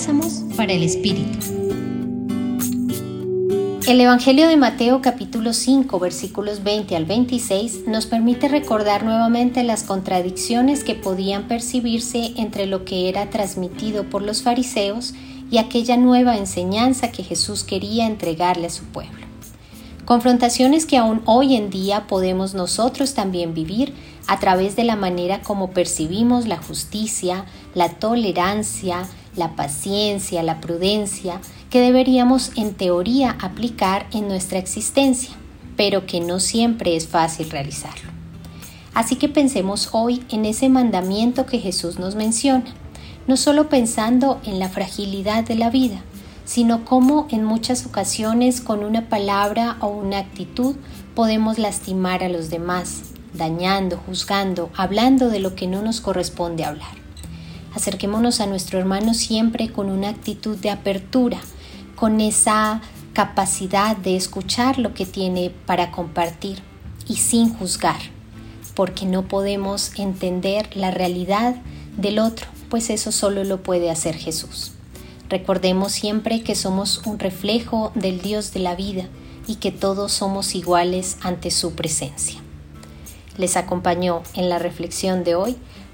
Bálsamos para el Espíritu. El Evangelio de Mateo capítulo 5 versículos 20 al 26 nos permite recordar nuevamente las contradicciones que podían percibirse entre lo que era transmitido por los fariseos y aquella nueva enseñanza que Jesús quería entregarle a su pueblo. Confrontaciones que aún hoy en día podemos nosotros también vivir a través de la manera como percibimos la justicia, la tolerancia, la paciencia, la prudencia, que deberíamos en teoría aplicar en nuestra existencia, pero que no siempre es fácil realizarlo. Así que pensemos hoy en ese mandamiento que Jesús nos menciona, no solo pensando en la fragilidad de la vida, sino cómo en muchas ocasiones con una palabra o una actitud podemos lastimar a los demás, dañando, juzgando, hablando de lo que no nos corresponde hablar. Acerquémonos a nuestro hermano siempre con una actitud de apertura, con esa capacidad de escuchar lo que tiene para compartir y sin juzgar, porque no podemos entender la realidad del otro, pues eso solo lo puede hacer Jesús. Recordemos siempre que somos un reflejo del Dios de la vida y que todos somos iguales ante su presencia. Les acompañó en la reflexión de hoy